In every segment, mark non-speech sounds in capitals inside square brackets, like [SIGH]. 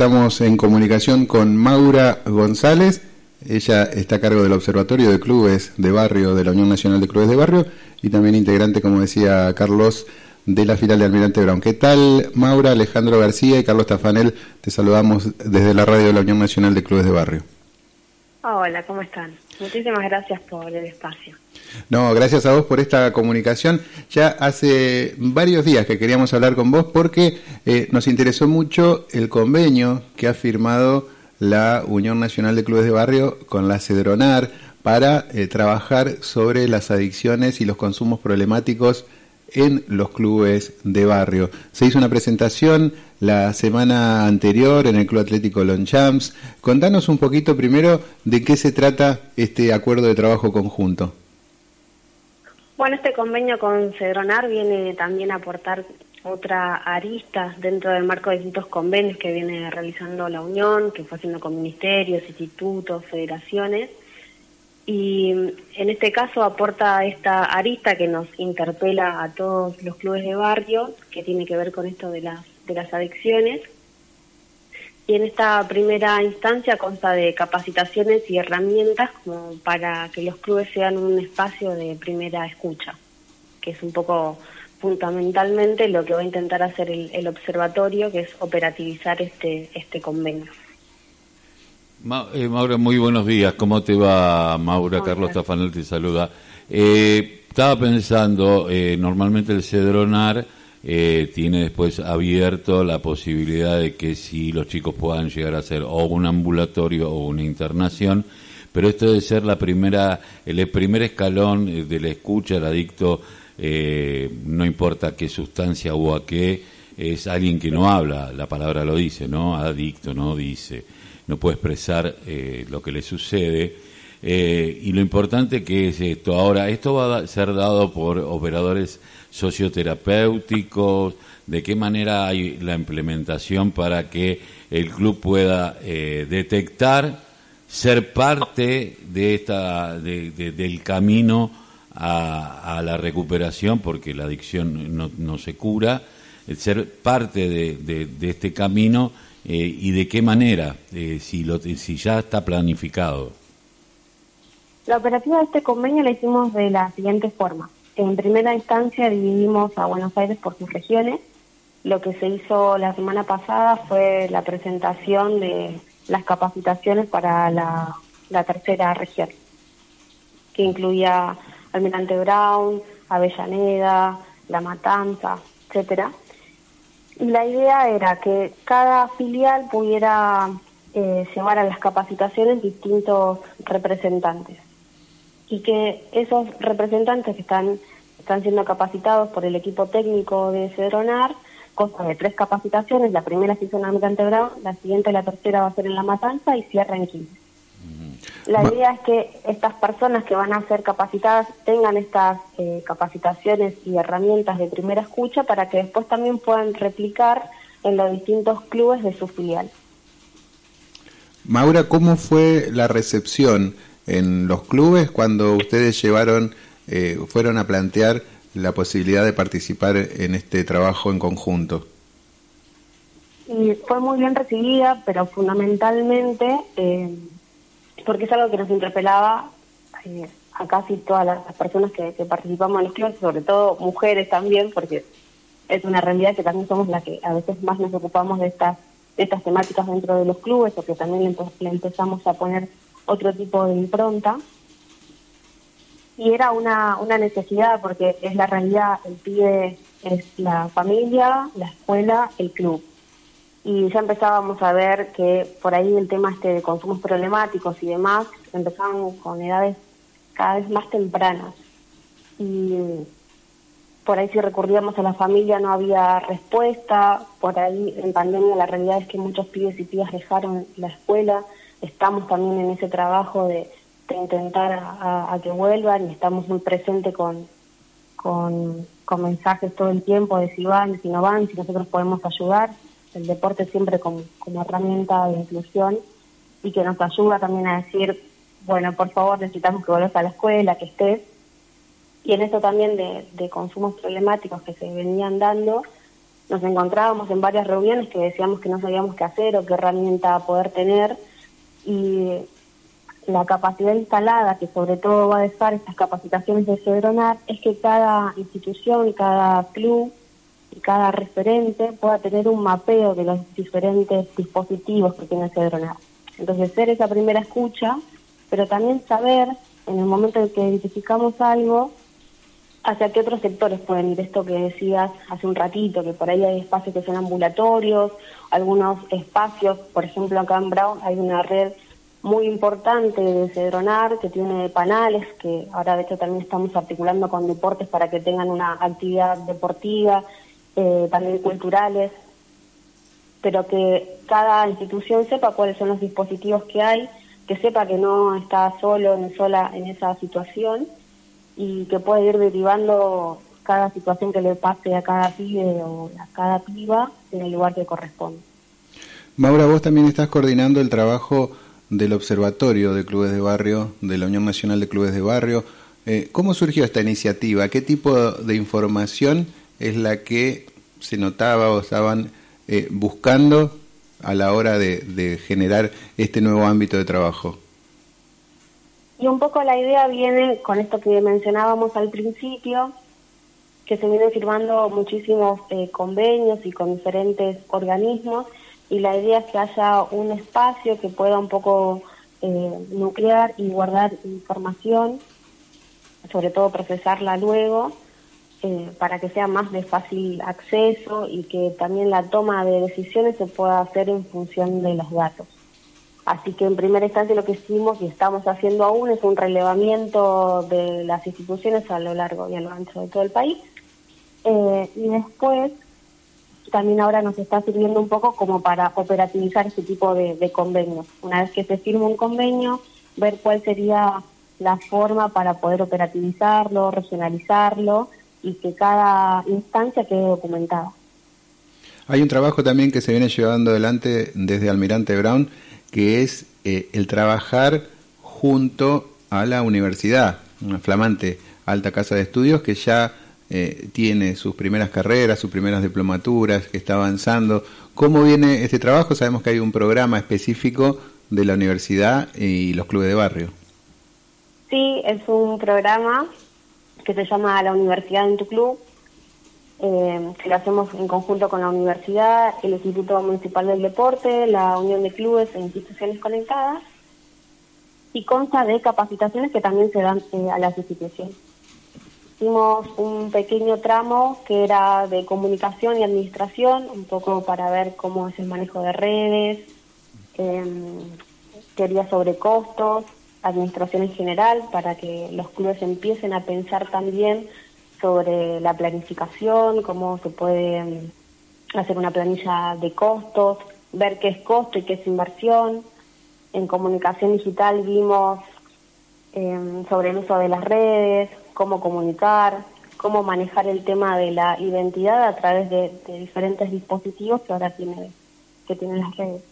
Estamos en comunicación con Maura González. Ella está a cargo del Observatorio de Clubes de Barrio de la Unión Nacional de Clubes de Barrio y también integrante, como decía Carlos, de la filial de Almirante Brown. ¿Qué tal, Maura, Alejandro García y Carlos Tafanel? Te saludamos desde la radio de la Unión Nacional de Clubes de Barrio. Hola, ¿cómo están? Muchísimas gracias por el espacio. No, gracias a vos por esta comunicación. Ya hace varios días que queríamos hablar con vos porque eh, nos interesó mucho el convenio que ha firmado la Unión Nacional de Clubes de Barrio con la Cedronar para eh, trabajar sobre las adicciones y los consumos problemáticos en los clubes de barrio. Se hizo una presentación la semana anterior en el Club Atlético Lonchamps. Contanos un poquito primero de qué se trata este acuerdo de trabajo conjunto. Bueno, este convenio con Cedronar viene también a aportar otra arista dentro del marco de distintos convenios que viene realizando la Unión, que fue haciendo con ministerios, institutos, federaciones. Y en este caso aporta esta arista que nos interpela a todos los clubes de barrio, que tiene que ver con esto de las, de las adicciones y en esta primera instancia consta de capacitaciones y herramientas como para que los clubes sean un espacio de primera escucha, que es un poco fundamentalmente lo que va a intentar hacer el, observatorio, que es operativizar este, este convenio. Eh, Maura, muy buenos días. ¿Cómo te va, Maura? Carlos Tafanel te saluda. Eh, estaba pensando, eh, normalmente el Cedronar eh, tiene después abierto la posibilidad de que si los chicos puedan llegar a ser o un ambulatorio o una internación, pero esto debe ser la primera, el primer escalón eh, de la escucha, el adicto, eh, no importa qué sustancia o a qué, es alguien que no habla, la palabra lo dice, ¿no? Adicto, no dice, no puede expresar lo que le sucede. Y lo importante que es esto. Ahora, esto va a ser dado por operadores socioterapéuticos, de qué manera hay la implementación para que el club pueda eh, detectar, ser parte de esta, del camino a, la recuperación, porque la adicción no, se cura, ser parte de, este camino eh, y de qué manera, eh, si, lo, si ya está planificado. La operativa de este convenio la hicimos de la siguiente forma. En primera instancia dividimos a Buenos Aires por sus regiones. Lo que se hizo la semana pasada fue la presentación de las capacitaciones para la, tercera región, que incluía Almirante Brown, Avellaneda, La Matanza, etcétera. Y la idea era que cada filial pudiera eh, llevar a las capacitaciones distintos representantes y que esos representantes que están, están siendo capacitados por el equipo técnico de Cedronar, consta de tres capacitaciones, la primera se hizo en Almirante Brown, la siguiente, la tercera va a ser en La Matanza y cierra en 15. La idea es que estas personas que van a ser capacitadas tengan estas eh, capacitaciones y herramientas de primera escucha para que después también puedan replicar en los distintos clubes de su filial. Maura, ¿cómo fue la recepción en los clubes cuando ustedes llevaron, eh, fueron a plantear la posibilidad de participar en este trabajo en conjunto? Y fue muy bien recibida, pero fundamentalmente eh, porque es algo que nos interpelaba eh, a casi todas las personas que, participamos en los clubes, sobre todo mujeres también, porque es una realidad que también somos las que a veces más nos ocupamos de estas, estas temáticas dentro de los clubes, o que también le empezamos a poner otro tipo de impronta. Y era una, una necesidad porque es la realidad, el pibe es la familia, la escuela, el club. Y ya empezábamos a ver que por ahí el tema este de consumos problemáticos y demás empezaban con edades cada vez más tempranas. Y por ahí si recurríamos a la familia no había respuesta, por ahí en pandemia la realidad es que muchos pibes y pibas dejaron la escuela, estamos también en ese trabajo de, intentar a, que vuelvan y estamos muy presentes con, con, mensajes todo el tiempo de si van, si no van, si nosotros podemos ayudar. El deporte siempre como, herramienta de inclusión y que nos ayuda también a decir, bueno, por favor necesitamos que vuelvas a la escuela, que estés. Y en esto también de, de consumos problemáticos que se venían dando, nos encontrábamos en varias reuniones que decíamos que no sabíamos qué hacer o qué herramienta poder tener y la capacidad instalada que sobre todo va a dejar estas capacitaciones de Cedronar es que cada institución, cada club y cada referente pueda tener un mapeo de los diferentes dispositivos que tiene Cedronar. Entonces, ser esa primera escucha, pero también saber en el momento en que identificamos algo, hacia qué otros sectores pueden ir. Esto que decías hace un ratito, que por ahí hay espacios que son ambulatorios, algunos espacios, por ejemplo acá en Brown hay una red muy importante de Cedronar que tiene panales, que ahora de hecho también estamos articulando con deportes para que tengan una actividad deportiva, eh, también culturales, pero que cada institución sepa cuáles son los dispositivos que hay, que sepa que no está solo ni sola en esa situación y que puede ir derivando cada situación que le pase a cada pibe o a cada piba en el lugar que corresponde. Maura, vos también estás coordinando el trabajo del Observatorio de Clubes de Barrio, de la Unión Nacional de Clubes de Barrio. Eh, ¿Cómo surgió esta iniciativa? ¿Qué tipo de información es la que se notaba o estaban eh, buscando a la hora de, generar este nuevo ámbito de trabajo? Y un poco la idea viene con esto que mencionábamos al principio, que se vienen firmando muchísimos eh, convenios y con diferentes organismos y la idea es que haya un espacio que pueda un poco eh, nuclear y guardar información, sobre todo procesarla luego, eh, para que sea más de fácil acceso y que también la toma de decisiones se pueda hacer en función de los datos. Así que en primera instancia lo que hicimos y estamos haciendo aún es un relevamiento de las instituciones a lo largo y a lo ancho de todo el país. Eh, y después también ahora nos está sirviendo un poco como para operativizar ese tipo de, convenios. Una vez que se firma un convenio, ver cuál sería la forma para poder operativizarlo, regionalizarlo y que cada instancia quede documentada. Hay un trabajo también que se viene llevando adelante desde Almirante Brown, que es eh, el trabajar junto a la universidad, una flamante alta casa de estudios que ya eh, tiene sus primeras carreras, sus primeras diplomaturas, que está avanzando. ¿Cómo viene este trabajo? Sabemos que hay un programa específico de la universidad y los clubes de barrio. Sí, es un programa que se llama La Universidad en tu Club, eh, que lo hacemos en conjunto con la universidad, el Instituto Municipal del Deporte, la Unión de Clubes e Instituciones Conectadas, y consta de capacitaciones que también se dan eh, a las instituciones. Hicimos un pequeño tramo que era de comunicación y administración, un poco para ver cómo es el manejo de redes, eh, teoría sobre costos, administración en general, para que los clubes empiecen a pensar también sobre la planificación, cómo se puede em, hacer una planilla de costos, ver qué es costo y qué es inversión. En comunicación digital vimos em, sobre el uso de las redes, cómo comunicar, cómo manejar el tema de la identidad a través de, diferentes dispositivos que ahora tiene, que tienen las redes.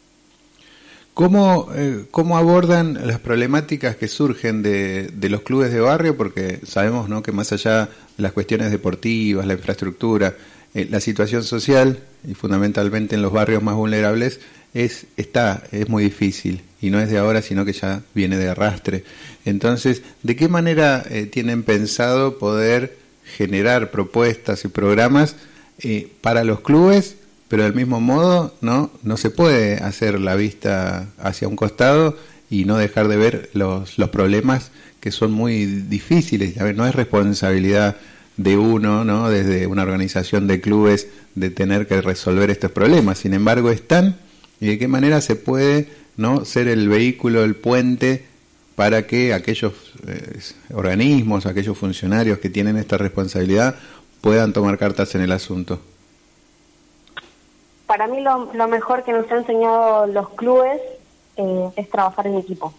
¿Cómo, eh, ¿Cómo abordan las problemáticas que surgen de, de, los clubes de barrio? Porque sabemos ¿no? que más allá de las cuestiones deportivas, la infraestructura, eh, la situación social, y fundamentalmente en los barrios más vulnerables, es, está, es muy difícil y no es de ahora, sino que ya viene de arrastre. Entonces, ¿de qué manera eh, tienen pensado poder generar propuestas y programas para los clubes, pero del mismo modo no, no se puede hacer la vista hacia un costado y no dejar de ver los, los problemas que son muy difíciles. A ver, no es responsabilidad de uno, ¿no? desde una organización de clubes, de tener que resolver estos problemas. Sin embargo, están y de qué manera se puede no ser el vehículo, el puente para que aquellos eh, organismos, aquellos funcionarios que tienen esta responsabilidad puedan tomar cartas en el asunto. Para mí lo, mejor que nos han enseñado los clubes eh, es trabajar en equipo.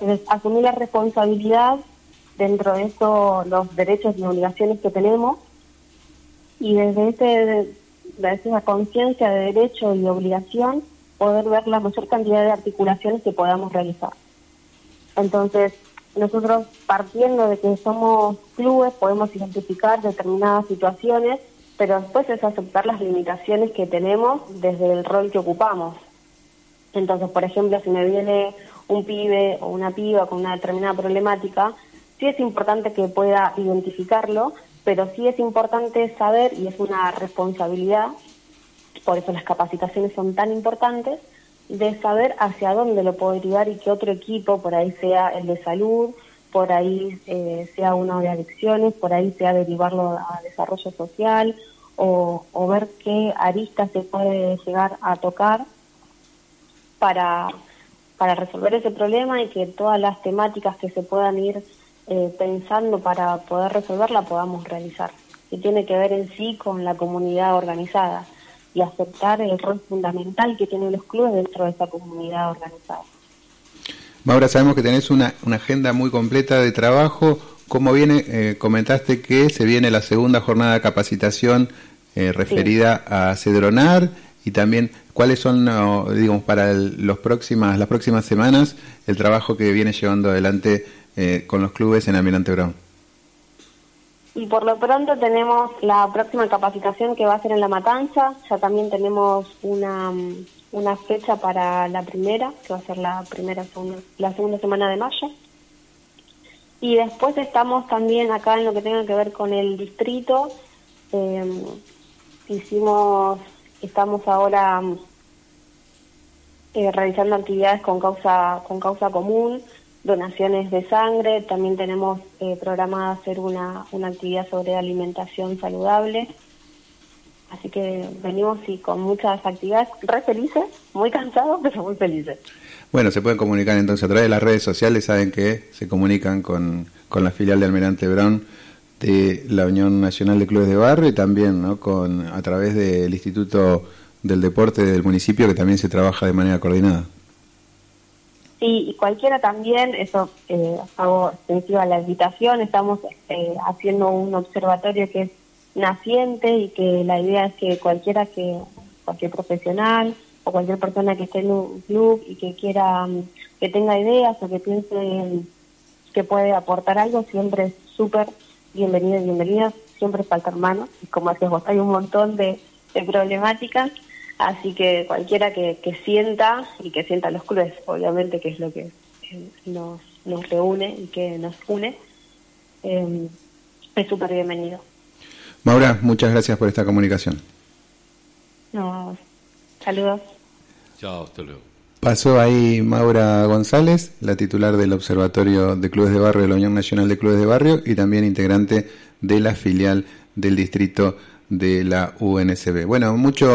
Es asumir la responsabilidad dentro de eso, los derechos y obligaciones que tenemos y desde ese esa conciencia de derecho y obligación, poder ver la mayor cantidad de articulaciones que podamos realizar. Entonces, nosotros partiendo de que somos clubes, podemos identificar determinadas situaciones pero después es aceptar las limitaciones que tenemos desde el rol que ocupamos. Entonces, por ejemplo, si me viene un pibe o una piba con una determinada problemática, sí es importante que pueda identificarlo, pero sí es importante saber, y es una responsabilidad, por eso las capacitaciones son tan importantes, de saber hacia dónde lo puedo derivar y que otro equipo, por ahí sea el de salud, por ahí eh, sea uno de adicciones, por ahí sea derivarlo a desarrollo social o, ver qué arista se puede llegar a tocar para, para resolver ese problema y que todas las temáticas que se puedan ir eh, pensando para poder resolverla podamos realizar. Y tiene que ver en sí con la comunidad organizada y aceptar el rol fundamental que tienen los clubes dentro de esa comunidad organizada. Maura, sabemos que tenés una, una agenda muy completa de trabajo. ¿Cómo viene? Eh, comentaste que se viene la segunda jornada de capacitación eh, referida a Cedronar y también cuáles son, digamos, para los próximas, las próximas semanas el trabajo que viene llevando adelante eh, con los clubes en Almirante Brown. Y por lo pronto tenemos la próxima capacitación que va a ser en La Matanza, ya también tenemos una, una fecha para la primera, que va a ser la primera segunda, la segunda semana de mayo. Y después estamos también acá en lo que tenga que ver con el distrito. Eh, hicimos, estamos ahora eh, realizando actividades con causa, con causa común donaciones de sangre, también tenemos eh, programada hacer una, una actividad sobre alimentación saludable. Así que venimos y con muchas actividades, re felices, muy cansados, [LAUGHS] pero muy felices. Bueno, se pueden comunicar entonces a través de las redes sociales, saben que se comunican con, con la filial de Almirante Brown de la Unión Nacional de Clubes de Barrio y también ¿no? con, a través del Instituto del Deporte del municipio que también se trabaja de manera coordinada. Sí, y cualquiera también, eso eh, hago extensiva la invitación, estamos eh, haciendo un observatorio que es naciente y que la idea es que cualquiera que, cualquier profesional o cualquier persona que esté en un club y que quiera, mm, que tenga ideas o que piense que puede aportar algo, siempre es súper bienvenido y bienvenida, siempre falta hermano, y como decías vos, hay un montón de, de problemáticas Así que cualquiera que, sienta y que sienta los clubes, obviamente, que es lo que nos, nos reúne y que nos une, eh, es súper bienvenido. Maura, muchas gracias por esta comunicación. No, saludos. Chao, hasta luego. Pasó ahí Maura González, la titular del Observatorio de Clubes de Barrio de la Unión Nacional de Clubes de Barrio y también integrante de la filial del distrito de la UNSB. Bueno, mucho